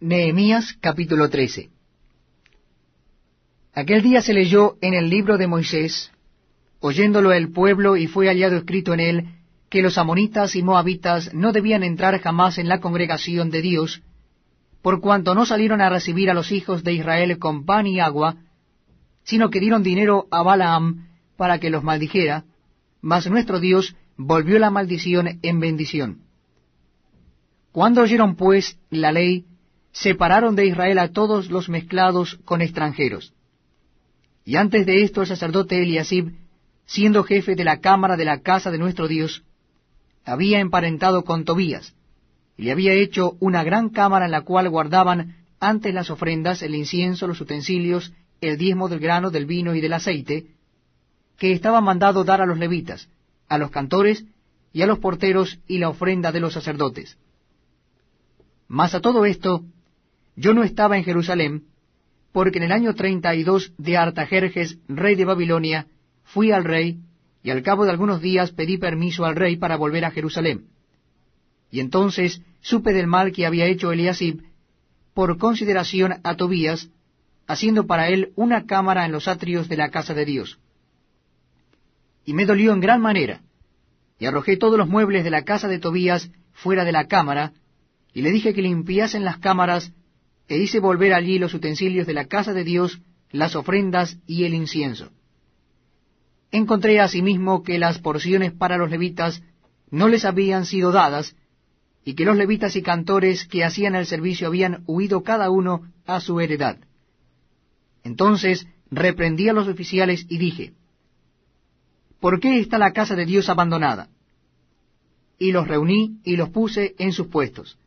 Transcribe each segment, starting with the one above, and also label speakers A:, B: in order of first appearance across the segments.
A: Nehemías capítulo 13 Aquel día se leyó en el libro de Moisés, oyéndolo el pueblo, y fue hallado escrito en él, que los amonitas y moabitas no debían entrar jamás en la congregación de Dios, por cuanto no salieron a recibir a los hijos de Israel con pan y agua, sino que dieron dinero a Balaam para que los maldijera, mas nuestro Dios volvió la maldición en bendición. Cuando oyeron pues la ley, separaron de Israel a todos los mezclados con extranjeros. Y antes de esto el sacerdote Eliasib, siendo jefe de la cámara de la casa de nuestro Dios, había emparentado con Tobías, y le había hecho una gran cámara en la cual guardaban antes las ofrendas, el incienso, los utensilios, el diezmo del grano, del vino y del aceite, que estaba mandado dar a los levitas, a los cantores y a los porteros y la ofrenda de los sacerdotes. Mas a todo esto, yo no estaba en Jerusalén, porque en el año treinta y dos de Artajerjes, rey de Babilonia, fui al rey, y al cabo de algunos días pedí permiso al rey para volver a Jerusalén. Y entonces supe del mal que había hecho Eliasib, por consideración a Tobías, haciendo para él una cámara en los atrios de la casa de Dios y me dolió en gran manera, y arrojé todos los muebles de la casa de Tobías fuera de la cámara, y le dije que limpiasen las cámaras, e hice volver allí los utensilios de la casa de Dios, las ofrendas y el incienso. Encontré asimismo que las porciones para los levitas no les habían sido dadas, y que los levitas y cantores que hacían el servicio habían huido cada uno a su heredad. Entonces reprendí a los oficiales y dije, ¿por qué está la casa de Dios abandonada? Y los reuní y los puse en sus puestos.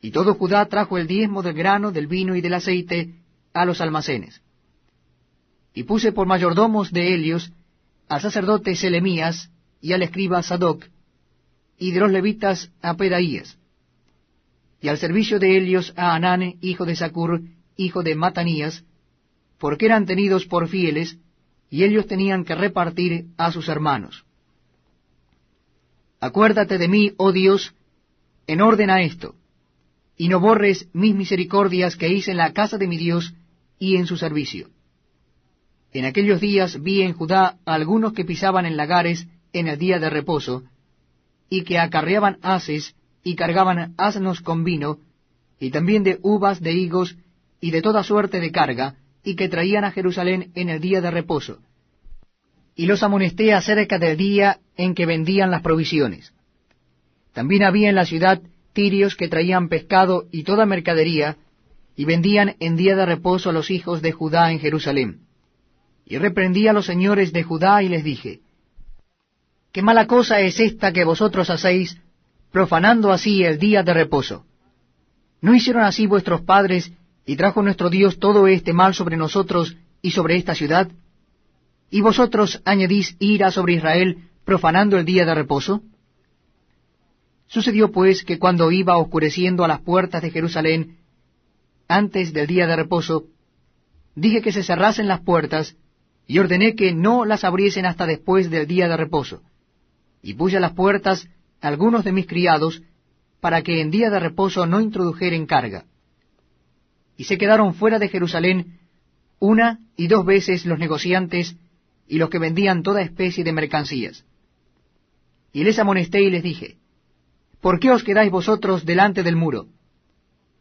A: Y todo Judá trajo el diezmo del grano, del vino y del aceite a los almacenes. Y puse por mayordomos de Helios al sacerdote Selemías y al escriba Sadoc, y de los levitas a Pedaías, y al servicio de Helios a Anane, hijo de Sacur, hijo de Matanías, porque eran tenidos por fieles, y ellos tenían que repartir a sus hermanos. Acuérdate de mí, oh Dios, en orden a esto, y no borres mis misericordias que hice en la casa de mi Dios y en su servicio. En aquellos días vi en Judá algunos que pisaban en lagares en el día de reposo, y que acarreaban haces y cargaban asnos con vino, y también de uvas, de higos, y de toda suerte de carga, y que traían a Jerusalén en el día de reposo. Y los amonesté acerca del día en que vendían las provisiones. También había en la ciudad tirios que traían pescado y toda mercadería, y vendían en día de reposo a los hijos de Judá en Jerusalén. Y reprendí a los señores de Judá y les dije, ¿Qué mala cosa es esta que vosotros hacéis, profanando así el día de reposo? ¿No hicieron así vuestros padres y trajo nuestro Dios todo este mal sobre nosotros y sobre esta ciudad? ¿Y vosotros añadís ira sobre Israel, profanando el día de reposo? Sucedió pues que cuando iba oscureciendo a las puertas de Jerusalén, antes del día de reposo, dije que se cerrasen las puertas, y ordené que no las abriesen hasta después del día de reposo. Y puse a las puertas algunos de mis criados, para que en día de reposo no introdujeren carga y se quedaron fuera de Jerusalén una y dos veces los negociantes y los que vendían toda especie de mercancías. Y les amonesté y les dije, ¿por qué os quedáis vosotros delante del muro?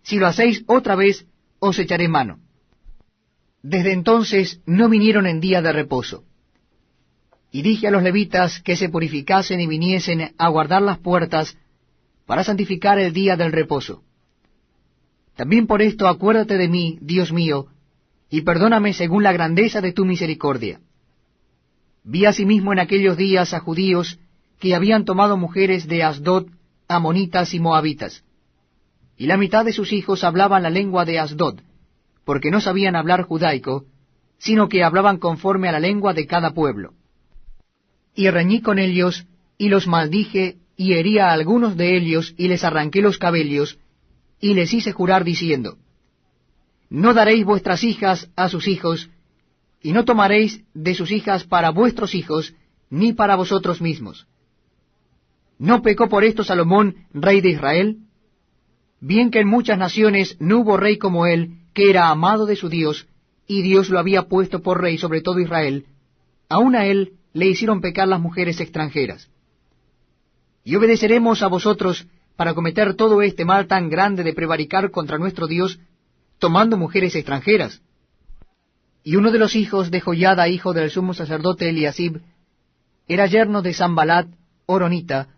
A: Si lo hacéis otra vez, os echaré mano. Desde entonces no vinieron en día de reposo. Y dije a los levitas que se purificasen y viniesen a guardar las puertas para santificar el día del reposo. También por esto acuérdate de mí, Dios mío, y perdóname según la grandeza de tu misericordia. Vi asimismo en aquellos días a judíos que habían tomado mujeres de Asdod, amonitas y moabitas. Y la mitad de sus hijos hablaban la lengua de Asdod, porque no sabían hablar judaico, sino que hablaban conforme a la lengua de cada pueblo. Y reñí con ellos, y los maldije, y herí a algunos de ellos, y les arranqué los cabellos, y les hice jurar diciendo, No daréis vuestras hijas a sus hijos, y no tomaréis de sus hijas para vuestros hijos, ni para vosotros mismos. ¿No pecó por esto Salomón, rey de Israel? bien que en muchas naciones no hubo rey como él, que era amado de su Dios, y Dios lo había puesto por rey sobre todo Israel, aun a él le hicieron pecar las mujeres extranjeras. Y obedeceremos a vosotros para cometer todo este mal tan grande de prevaricar contra nuestro Dios, tomando mujeres extranjeras. Y uno de los hijos de Joyada, hijo del sumo sacerdote Eliasib, era yerno de Zambalat, Oronita,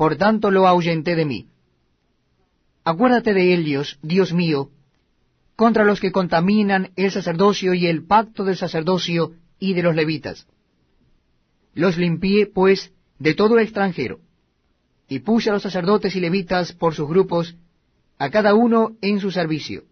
A: por tanto lo ahuyenté de mí. Acuérdate de ellos, Dios mío, contra los que contaminan el sacerdocio y el pacto del sacerdocio y de los levitas. Los limpié, pues, de todo extranjero, y puse a los sacerdotes y levitas por sus grupos, a cada uno en su servicio